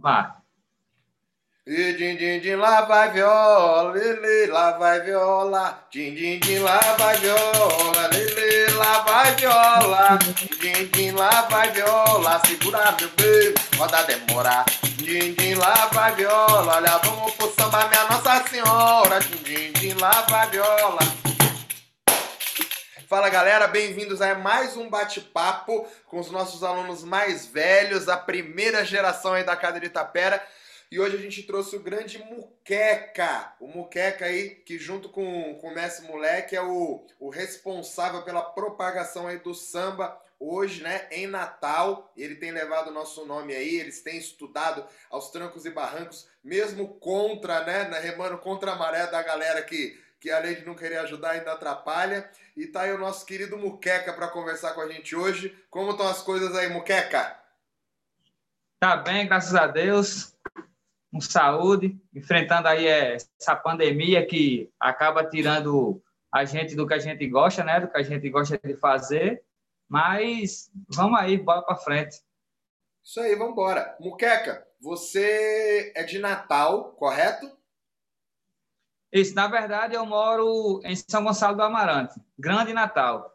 Vai. E din, din, din, lá vai viola, lele, lá vai viola. Din, din, din, lá vai viola, lele, lá vai viola. Din, din, lá vai viola, segura meu beijo, roda demora. Din, din, lá vai viola, olha, vamos pro samba, minha Nossa Senhora. Din, din, din, lá vai viola. Fala galera, bem-vindos a mais um bate-papo com os nossos alunos mais velhos, a primeira geração aí da de Itapera. E hoje a gente trouxe o grande Muqueca. O Muqueca aí, que junto com, com o Messi Moleque é o, o responsável pela propagação aí do samba hoje, né, em Natal. Ele tem levado o nosso nome aí, eles têm estudado aos trancos e barrancos, mesmo contra, né, remando contra a maré da galera que, que além de não querer ajudar ainda atrapalha. E tá aí o nosso querido Muqueca para conversar com a gente hoje. Como estão as coisas aí, Muqueca? Tá bem, graças a Deus com saúde, enfrentando aí essa pandemia que acaba tirando a gente do que a gente gosta, né? Do que a gente gosta de fazer. Mas vamos aí, bora para frente. Isso aí, vamos embora. Muqueca, você é de Natal, correto? Isso, na verdade eu moro em São Gonçalo do Amarante, Grande Natal.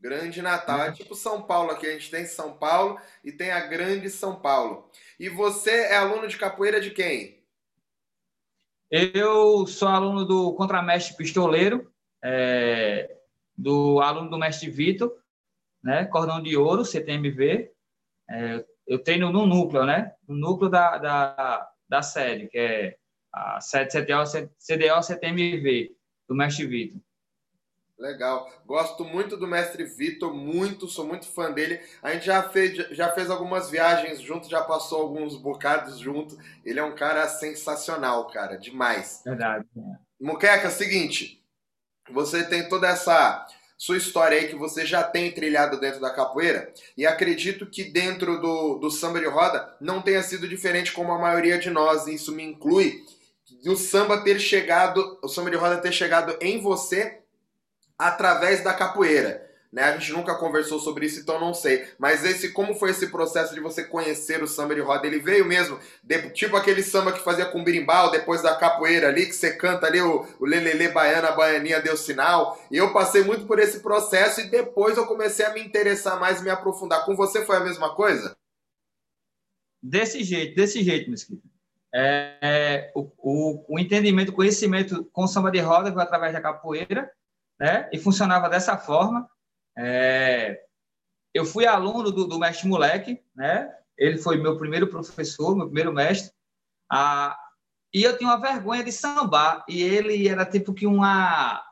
Grande Natal. É tipo São Paulo aqui. A gente tem São Paulo e tem a Grande São Paulo. E você é aluno de capoeira de quem? Eu sou aluno do contramestre pistoleiro, é, do aluno do mestre Vitor, né? Cordão de Ouro, CTMV. É, eu treino no núcleo, né? No núcleo da, da, da série, que é a CDO, CDO CTMV, do mestre Vitor. Legal. Gosto muito do mestre Vitor, muito, sou muito fã dele. A gente já fez, já fez algumas viagens junto, já passou alguns bocados junto. Ele é um cara sensacional, cara, demais. Verdade. Muqueca, seguinte, você tem toda essa sua história aí que você já tem trilhado dentro da capoeira, e acredito que dentro do, do samba de roda não tenha sido diferente como a maioria de nós, e isso me inclui, o samba ter chegado, o samba de roda ter chegado em você através da capoeira. Né? A gente nunca conversou sobre isso, então não sei. Mas esse, como foi esse processo de você conhecer o samba de roda? Ele veio mesmo, de, tipo aquele samba que fazia com birimbau, depois da capoeira ali, que você canta ali o, o lelele baiana, a baianinha deu sinal. E eu passei muito por esse processo e depois eu comecei a me interessar mais e me aprofundar. Com você foi a mesma coisa? Desse jeito, desse jeito, Mesquita. É, o, o, o entendimento, o conhecimento com samba de roda foi através da capoeira né? E funcionava dessa forma. É... Eu fui aluno do, do, mestre Moleque, né? Ele foi meu primeiro professor, meu primeiro mestre. Ah, e eu tinha uma vergonha de sambar. E ele era tipo que uma...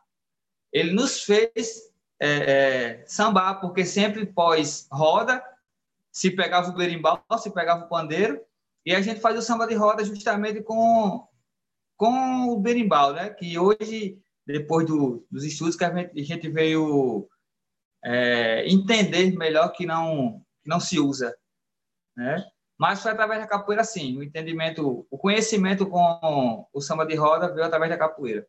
Ele nos fez é, é, sambar, porque sempre pós-roda, se pegava o berimbau, se pegava o pandeiro, e a gente fazia o samba de roda justamente com, com o berimbau, né? Que hoje depois do, dos estudos que a gente, a gente veio é, entender melhor que não, que não se usa, né? Mas foi através da capoeira, sim. O entendimento, o conhecimento com o samba de roda veio através da capoeira.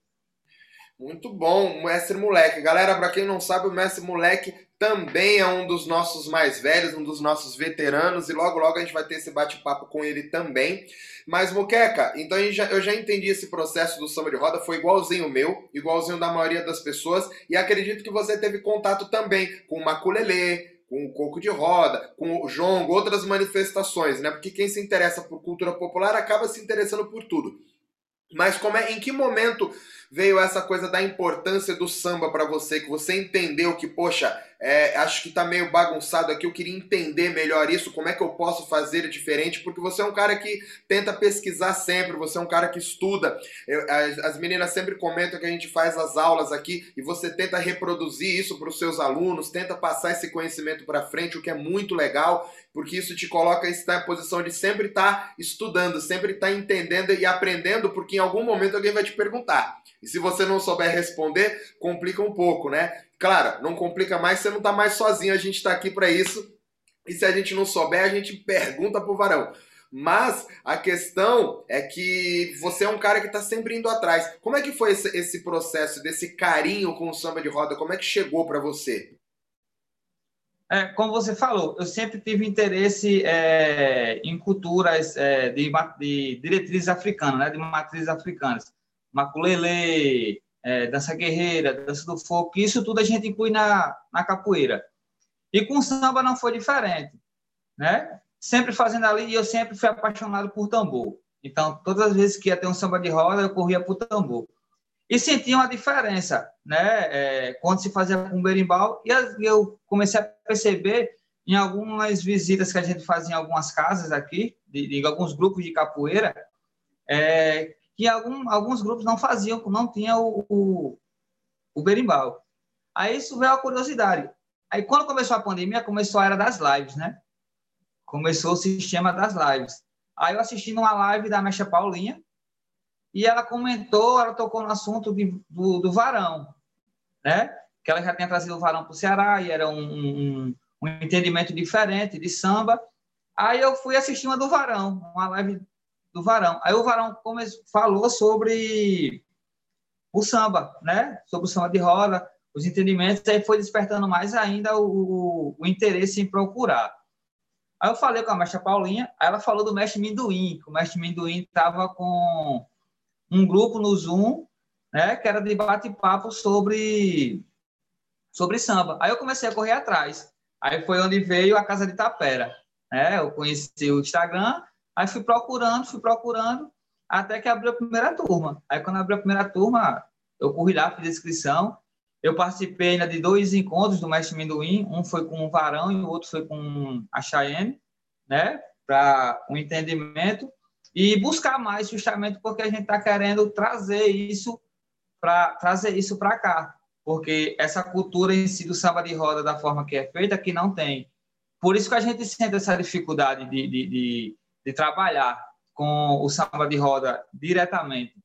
Muito bom, mestre moleque. Galera, para quem não sabe, o mestre moleque também é um dos nossos mais velhos, um dos nossos veteranos, e logo logo a gente vai ter esse bate-papo com ele também. Mas, Moqueca, então eu já, eu já entendi esse processo do samba de roda, foi igualzinho o meu, igualzinho da maioria das pessoas, e acredito que você teve contato também com o maculelê, com o coco de roda, com o jongo, outras manifestações, né? Porque quem se interessa por cultura popular acaba se interessando por tudo. Mas como é, em que momento veio essa coisa da importância do samba para você, que você entendeu que, poxa, é, acho que tá meio bagunçado aqui, eu queria entender melhor isso, como é que eu posso fazer diferente, porque você é um cara que tenta pesquisar sempre, você é um cara que estuda. Eu, as, as, meninas sempre comentam que a gente faz as aulas aqui e você tenta reproduzir isso para os seus alunos, tenta passar esse conhecimento para frente, o que é muito legal, porque isso te coloca estar em posição de sempre estar tá estudando, sempre estar tá entendendo e aprendendo, porque em algum momento alguém vai te perguntar. E se você não souber responder, complica um pouco, né? Claro, não complica mais, você não está mais sozinho, a gente está aqui para isso. E se a gente não souber, a gente pergunta pro varão. Mas a questão é que você é um cara que está sempre indo atrás. Como é que foi esse, esse, processo desse carinho com o samba de roda? Como é que chegou para você? É, como você falou, eu sempre tive interesse é, em culturas é, de, de, diretrizes africanas, né, de matrizes africanas. Maculele, é, dança guerreira, dança do fogo, isso tudo a gente inclui na, na capoeira. E com samba não foi diferente, né? Sempre fazendo ali, e eu sempre fui apaixonado por tambor. Então, todas as vezes que ia ter um samba de roda, eu corria para o tambor. E sentia uma diferença, né? É, quando se fazia com berimbau, e eu comecei a perceber em algumas visitas que a gente fazia em algumas casas aqui, de, de alguns grupos de capoeira, é, que algum, alguns grupos não faziam, não tinham o, o, o berimbau. Aí isso veio a curiosidade. Aí quando começou a pandemia, começou a era das lives, né? Começou o sistema das lives. Aí eu assisti uma live da Mecha Paulinha, e ela comentou, ela tocou no assunto de, do, do varão, né? Que ela já tinha trazido o varão para o Ceará e era um, um, um, entendimento diferente de samba. Aí eu fui assistir uma do varão, uma live do varão. Aí o varão falou sobre o samba, né? Sobre o samba de roda, os entendimentos, aí foi despertando mais ainda o, o interesse em procurar. Aí eu falei com a mestra Paulinha, aí ela falou do mestre Minduim, que o mestre Minduim estava com um grupo no Zoom, né, que era de bate-papo sobre, sobre samba. Aí eu comecei a correr atrás. Aí foi onde veio a Casa de Tapera. Né? Eu conheci o Instagram, aí fui procurando, fui procurando, até que abriu a primeira turma. Aí quando abriu a primeira turma, eu corri lá, fiz a inscrição. Eu participei ainda de dois encontros do Mestre Minduim, um foi com o Varão e o outro foi com a Cheyenne, né, para um entendimento e buscar mais justamente porque a gente está querendo trazer isso para trazer isso para cá, porque essa cultura em si do samba de roda da forma que é feita que não tem. Por isso que a gente sente essa dificuldade de, de, de, de trabalhar com o samba de roda diretamente,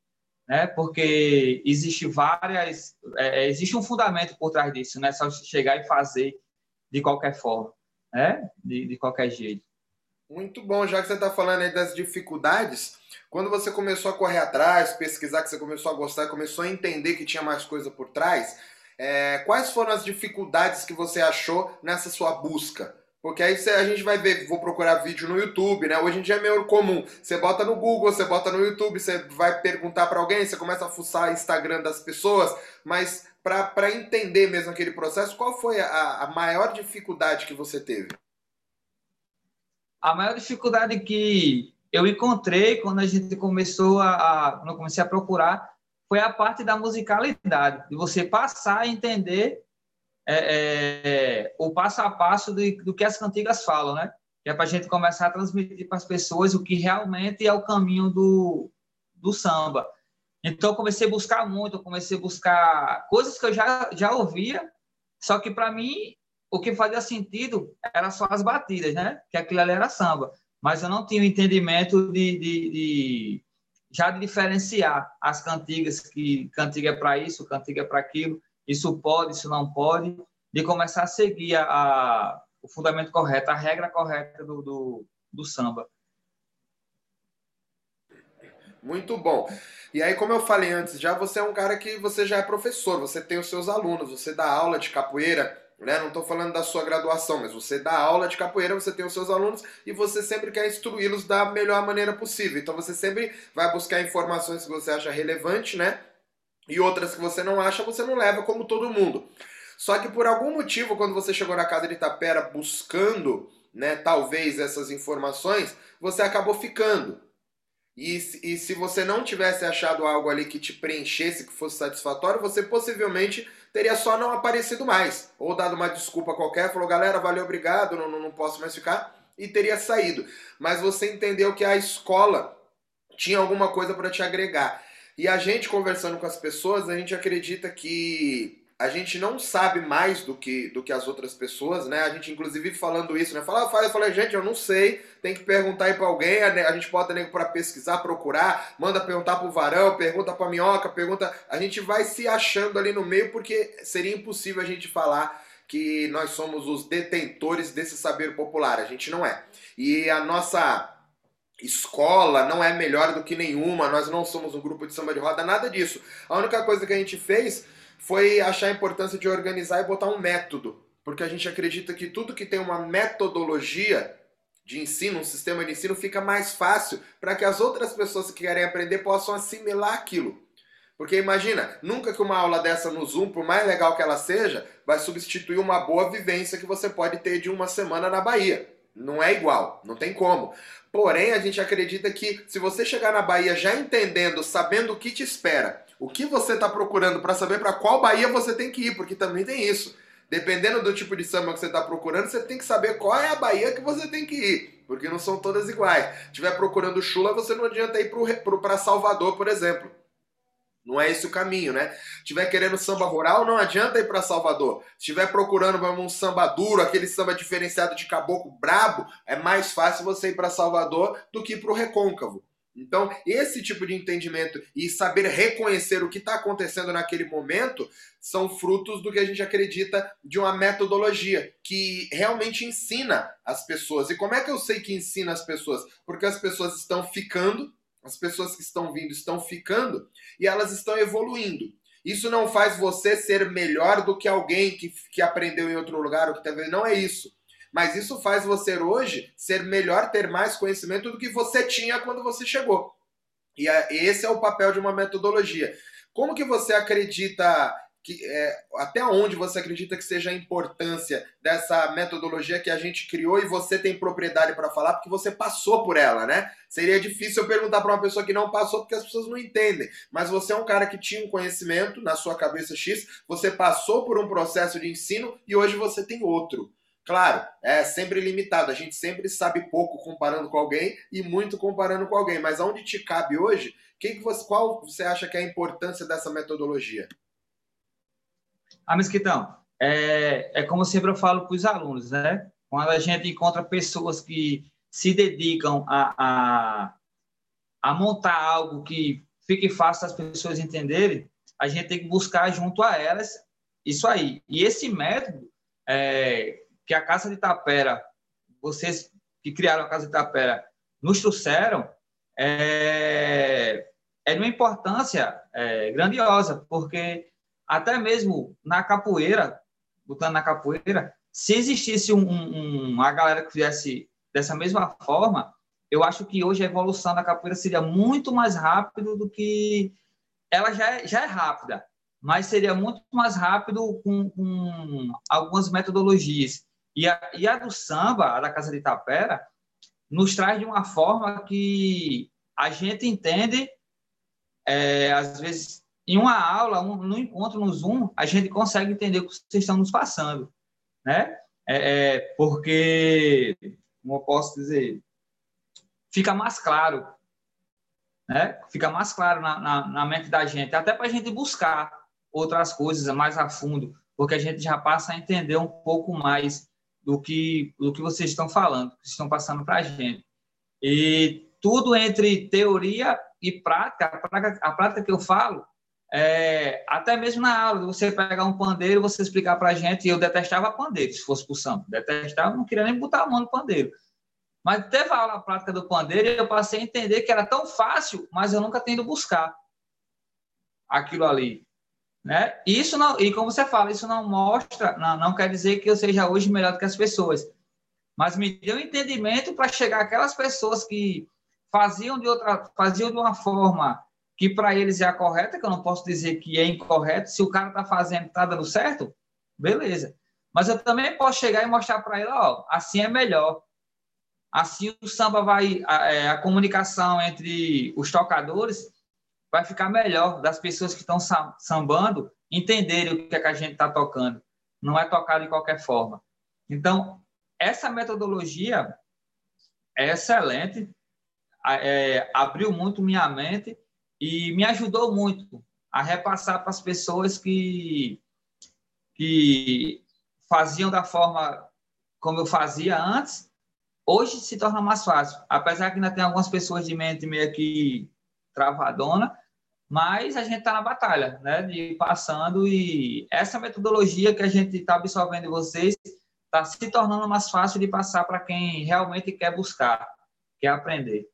né? Porque existe várias, é, existe um fundamento por trás disso, não é só chegar e fazer de qualquer forma, né? De, de qualquer jeito. Muito bom, já que você está falando aí das dificuldades, quando você começou a correr atrás, pesquisar, que você começou a gostar, começou a entender que tinha mais coisa por trás, é, quais foram as dificuldades que você achou nessa sua busca? Porque aí a gente vai ver, vou procurar vídeo no YouTube, né? Hoje em dia é meio comum. Você bota no Google, você bota no YouTube, você vai perguntar para alguém, você começa a fuçar Instagram das pessoas, mas para entender mesmo aquele processo, qual foi a, a maior dificuldade que você teve? a maior dificuldade que eu encontrei quando a gente começou a, a quando eu comecei a procurar foi a parte da musicalidade, de você passar a entender é, é, o passo a passo de, do que as cantigas falam, né? Que é para a gente começar a transmitir para as pessoas o que realmente é o caminho do, do samba. Então, eu comecei a buscar muito, eu comecei a buscar coisas que eu já, já ouvia, só que para mim o que fazia sentido era só as batidas, né? Que aquilo ali era samba. Mas eu não tinha o entendimento de, de, de já de diferenciar as cantigas, que cantiga é para isso, cantiga é para aquilo, isso pode, isso não pode, de começar a seguir a, a o fundamento correto, a regra correta do, do, do samba. Muito bom. E aí, como eu falei antes, já você é um cara que você já é professor, você tem os seus alunos, você dá aula de capoeira né? Não estou falando da sua graduação, mas você dá aula de capoeira, você tem os seus alunos e você sempre quer instruí-los da melhor maneira possível. Então você sempre vai buscar informações que você acha relevante, né? E outras que você não acha, você não leva como todo mundo. Só que por algum motivo, quando você chegou na casa de Itapera buscando, né, talvez essas informações, você acabou ficando. E, e se você não tivesse achado algo ali que te preenchesse, que fosse satisfatório, você possivelmente teria só não aparecido mais. Ou dado uma desculpa qualquer, falou, galera, valeu, obrigado, não, não posso mais ficar, e teria saído. Mas você entendeu que a escola tinha alguma coisa para te agregar. E a gente conversando com as pessoas, a gente acredita que a gente não sabe mais do que, do que as outras pessoas, né? A gente, inclusive, falando isso, né? Fala, fala, eu falei, gente, eu não sei, tem que perguntar aí pra alguém, a gente bota nego para pesquisar, procurar, manda perguntar pro varão, pergunta pra minhoca, pergunta. A gente vai se achando ali no meio, porque seria impossível a gente falar que nós somos os detentores desse saber popular. A gente não é. E a nossa escola não é melhor do que nenhuma, nós não somos um grupo de samba de roda, nada disso. A única coisa que a gente fez foi achar a importância de organizar e botar um método porque a gente acredita que tudo que tem uma metodologia de ensino, um sistema de ensino, fica mais fácil para que as outras pessoas que querem aprender possam assimilar aquilo. Porque imagina, nunca que uma aula dessa no Zoom, por mais legal que ela seja, vai substituir uma boa vivência que você pode ter de uma semana na Bahia. Não é igual, não tem como. Porém, a gente acredita que se você chegar na Bahia já entendendo, sabendo o que te espera, o que você está procurando para saber para qual Bahia você tem que ir, porque também tem isso. Dependendo do tipo de samba que você está procurando, você tem que saber qual é a Bahia que você tem que ir, porque não são todas iguais. Se estiver procurando chula, você não adianta ir para Salvador, por exemplo. Não é esse o caminho, né? Estiver querendo samba rural, não adianta ir para Salvador. Estiver procurando um samba duro, aquele samba diferenciado de caboclo brabo, é mais fácil você ir para Salvador do que para o recôncavo. Então, esse tipo de entendimento e saber reconhecer o que está acontecendo naquele momento são frutos do que a gente acredita de uma metodologia que realmente ensina as pessoas. E como é que eu sei que ensina as pessoas? Porque as pessoas estão ficando as pessoas que estão vindo estão ficando e elas estão evoluindo. Isso não faz você ser melhor do que alguém que, que aprendeu em outro lugar ou que talvez não é isso. Mas isso faz você hoje ser melhor, ter mais conhecimento do que você tinha quando você chegou. E esse é o papel de uma metodologia. Como que você acredita que, é, até onde você acredita que seja a importância dessa metodologia que a gente criou e você tem propriedade para falar porque você passou por ela, né? Seria difícil eu perguntar para uma pessoa que não passou porque as pessoas não entendem. Mas você é um cara que tinha um conhecimento na sua cabeça X, você passou por um processo de ensino e hoje você tem outro. Claro, é sempre limitado. A gente sempre sabe pouco comparando com alguém e muito comparando com alguém. Mas aonde te cabe hoje, que que você, qual você acha que é a importância dessa metodologia? Ah, Mesquitão, é, é como sempre eu falo para os alunos, né? Quando a gente encontra pessoas que se dedicam a, a, a montar algo que fique fácil as pessoas entenderem, a gente tem que buscar junto a elas isso aí. E esse método é, que a Casa de Tapera, vocês que criaram a Casa de Tapera, nos trouxeram, é, é de uma importância é, grandiosa, porque até mesmo na capoeira, botando na capoeira, se existisse um, um, uma galera que fizesse dessa mesma forma, eu acho que hoje a evolução da capoeira seria muito mais rápido do que ela já é, já é rápida, mas seria muito mais rápido com, com algumas metodologias. E a, e a do samba, a da Casa de Tapera, nos traz de uma forma que a gente entende, é, às vezes, em uma aula, um, no encontro no Zoom, a gente consegue entender o que vocês estão nos passando, né? É, é, porque, como eu posso dizer, fica mais claro, né? Fica mais claro na, na, na mente da gente, até para a gente buscar outras coisas mais a fundo, porque a gente já passa a entender um pouco mais do que do que vocês estão falando, que estão passando para a gente. E tudo entre teoria e prática, a prática, a prática que eu falo é, até mesmo na aula, você pegar um pandeiro, você explicar para a gente, eu detestava pandeiro, se fosse o samba, detestava, não queria nem botar a mão no pandeiro. Mas teve a aula prática do pandeiro e eu passei a entender que era tão fácil, mas eu nunca tendo buscar aquilo ali. Né? Isso não, e como você fala, isso não mostra, não, não quer dizer que eu seja hoje melhor do que as pessoas, mas me deu entendimento para chegar aquelas pessoas que faziam de outra, faziam de uma forma que para eles é a correta, que eu não posso dizer que é incorreto. Se o cara está fazendo, está dando certo, beleza. Mas eu também posso chegar e mostrar para ele, ó, assim é melhor. Assim o samba vai, a, é, a, comunicação entre os tocadores vai ficar melhor, das pessoas que estão sambando entenderem o que, é que a gente está tocando. Não é tocar de qualquer forma. Então, essa metodologia é excelente, é, abriu muito minha mente e me ajudou muito a repassar para as pessoas que, que faziam da forma como eu fazia antes, hoje se torna mais fácil. Apesar que ainda tem algumas pessoas de mente meio que travadona, mas a gente está na batalha, né? De passando e essa metodologia que a gente está absorvendo de vocês está se tornando mais fácil de passar para quem realmente quer buscar, quer aprender.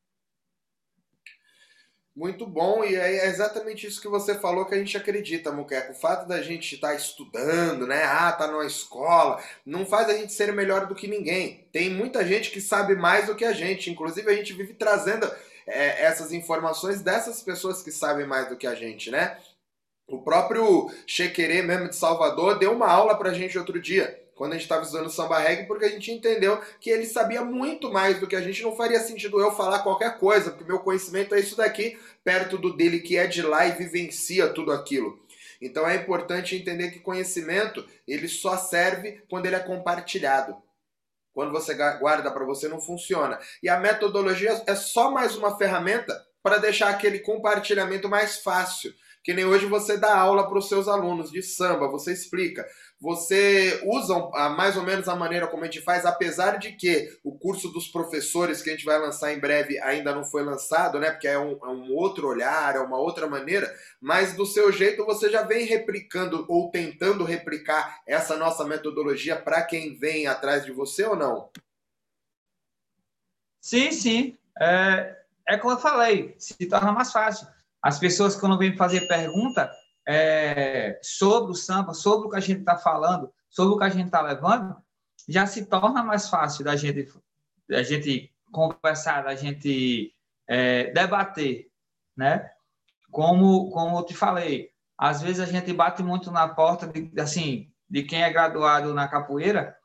Muito bom, e é exatamente isso que você falou que a gente acredita, Muqueca. O fato da gente estar tá estudando, né? Ah, tá numa escola, não faz a gente ser melhor do que ninguém. Tem muita gente que sabe mais do que a gente. Inclusive, a gente vive trazendo é, essas informações dessas pessoas que sabem mais do que a gente, né? O próprio Chequerê mesmo de Salvador deu uma aula pra gente outro dia quando a gente estava usando o samba reggae, porque a gente entendeu que ele sabia muito mais do que a gente. Não faria sentido eu falar qualquer coisa, porque meu conhecimento é isso daqui, perto do dele que é de lá e vivencia tudo aquilo. Então é importante entender que conhecimento ele só serve quando ele é compartilhado. Quando você guarda para você não funciona. E a metodologia é só mais uma ferramenta para deixar aquele compartilhamento mais fácil. Que nem hoje você dá aula para os seus alunos de samba, você explica. Você usa mais ou menos a maneira como a gente faz, apesar de que o curso dos professores que a gente vai lançar em breve ainda não foi lançado, né? Porque é um, é um outro olhar, é uma outra maneira, mas do seu jeito você já vem replicando ou tentando replicar essa nossa metodologia para quem vem atrás de você ou não? Sim, sim. É, é como eu falei, se torna mais fácil as pessoas, quando vêm fazer pergunta é, sobre o samba, sobre o que a gente está falando, sobre o que a gente está levando, já se torna mais fácil da gente, da gente conversar, da gente é, debater, né? Como, como eu te falei, às vezes a gente bate muito na porta de, assim, de quem é graduado na capoeira,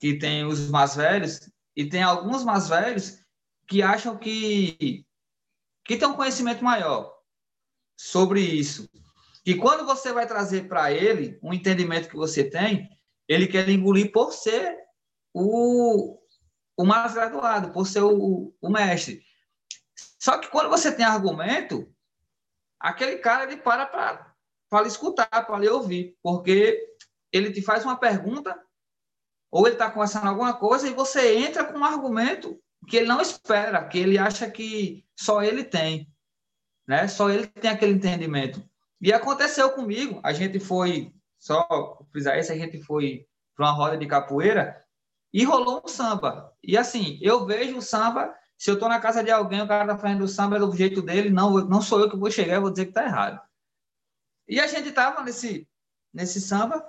que tem os mais velhos, e tem alguns mais velhos que acham que, que tem um conhecimento maior sobre isso. E quando você vai trazer para ele um entendimento que você tem, ele quer engolir por ser o, o mais graduado, por ser o, o mestre. Só que quando você tem argumento, aquele cara ele para para escutar, para lhe ouvir, porque ele te faz uma pergunta ou ele está conversando alguma coisa e você entra com um argumento que ele não espera, que ele acha que só ele tem né? Só ele tem aquele entendimento. E aconteceu comigo. A gente foi, só frisar isso, a gente foi para uma roda de capoeira e rolou um samba. E assim, eu vejo o samba, se eu estou na casa de alguém, o cara está fazendo o samba do jeito dele, não, não sou eu que vou chegar e vou dizer que está errado. E a gente estava nesse, nesse samba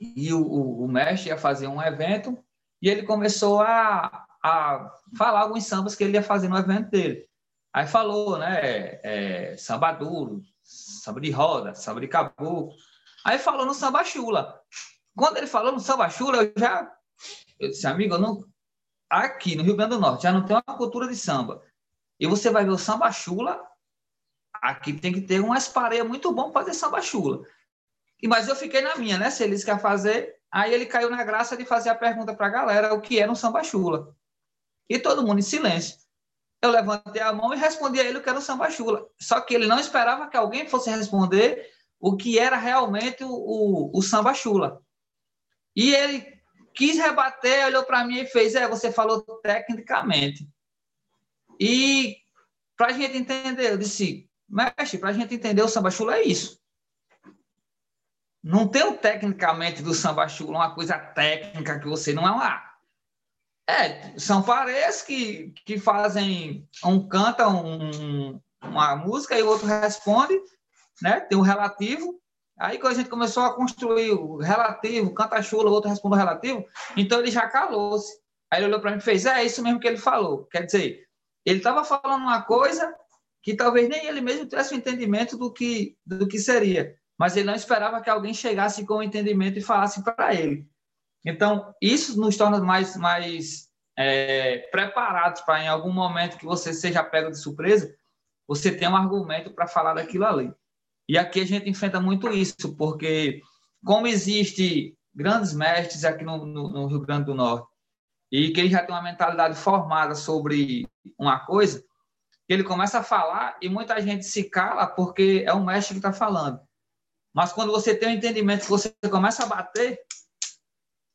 e o, o, o mestre ia fazer um evento e ele começou a, a falar alguns sambas que ele ia fazer no evento dele. Aí falou, né? É, samba duro, samba de roda, samba de caboclo. Aí falou no samba chula. Quando ele falou no samba chula, eu já. Eu disse, amigo, eu não. Aqui no Rio Grande do Norte já não tem uma cultura de samba. E você vai ver o samba chula. Aqui tem que ter umas pareias muito bom para fazer samba chula. E, mas eu fiquei na minha, né? Se eles querem fazer. Aí ele caiu na graça de fazer a pergunta para a galera o que é no samba chula. E todo mundo em silêncio eu levantei a mão e respondi a ele o que era o samba chula. Só que ele não esperava que alguém fosse responder o que era realmente o, o, o samba chula. E ele quis rebater, olhou para mim e fez: É, você falou tecnicamente. E para a gente entender, eu disse: Mestre, para a gente entender o samba chula é isso. Não tem o tecnicamente do samba chula, uma coisa técnica que você não é uma é, são pares que, que fazem, um canta um, uma música e o outro responde, né? Tem um relativo. Aí quando a gente começou a construir o relativo, canta chula, o outro responde o relativo, então ele já calou-se. Aí ele olhou para mim e fez: É, é isso mesmo que ele falou. Quer dizer, ele estava falando uma coisa que talvez nem ele mesmo tivesse o um entendimento do que, do que seria, mas ele não esperava que alguém chegasse com o entendimento e falasse para ele. Então, isso nos torna mais, mais é, preparados para, em algum momento que você seja pego de surpresa, você ter um argumento para falar daquilo ali. E aqui a gente enfrenta muito isso, porque como existe grandes mestres aqui no, no, no Rio Grande do Norte, e que ele já tem uma mentalidade formada sobre uma coisa, ele começa a falar e muita gente se cala porque é o mestre que está falando. Mas quando você tem um entendimento que você começa a bater,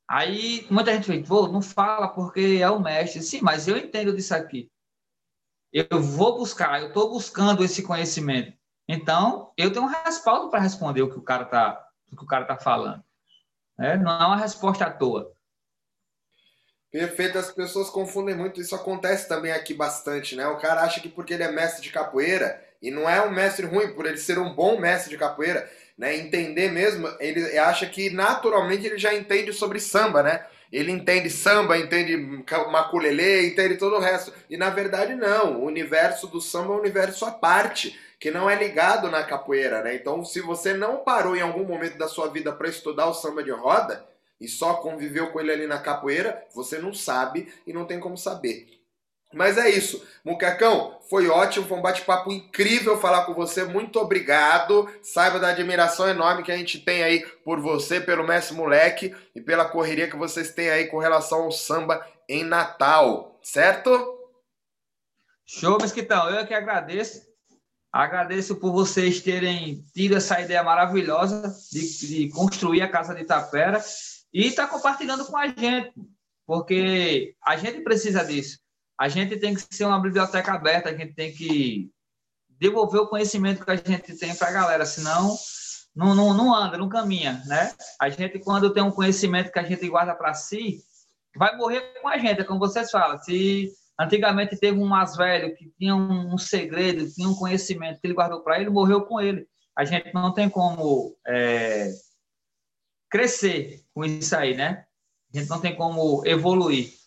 Aí muita gente fala, pô, não fala porque é o mestre. Sim, mas eu entendo disso aqui. Eu vou buscar, eu estou buscando esse conhecimento. Então, eu tenho um respaldo para responder o que o cara está que o cara tá falando. Né? Não é uma resposta à toa. Perfeito, as pessoas confundem muito, isso acontece também aqui bastante, né? O cara acha que porque ele é mestre de capoeira, e não é um mestre ruim, por ele ser um bom mestre de capoeira, né? Entender mesmo, ele acha que naturalmente ele já entende sobre samba, né? Ele entende samba, entende maculelê, entende todo o resto. E na verdade não, o universo do samba é um universo à parte, que não é ligado na capoeira, né? Então, se você não parou em algum momento da sua vida para estudar o samba de roda e só conviveu com ele ali na capoeira, você não sabe e não tem como saber. Mas é isso. Muquecão, foi ótimo, foi um bate-papo incrível falar com você. Muito obrigado. Saiba da admiração enorme que a gente tem aí por você, pelo Mestre Moleque e pela correria que vocês têm aí com relação ao samba em Natal, certo? Show, Mesquitão. Eu é que agradeço. Agradeço por vocês terem tido essa ideia maravilhosa de, de construir a Casa de Itapera e estar tá compartilhando com a gente, porque a gente precisa disso a gente tem que ser uma biblioteca aberta, a gente tem que devolver o conhecimento que a gente tem para a galera, senão não, não, não anda, não caminha, né? A gente, quando tem um conhecimento que a gente guarda para si, vai morrer com a gente, é como vocês falam. Se antigamente teve um mais velho que tinha um, segredo, tinha um conhecimento que ele guardou para ele, morreu com ele. A gente não tem como é, crescer com isso aí, né? A gente não tem como evoluir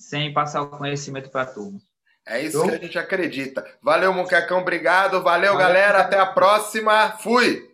sem passar o conhecimento para a turma. É isso que a gente acredita. Valeu, Muquecão, obrigado. Valeu, Valeu galera. Até a próxima. Fui!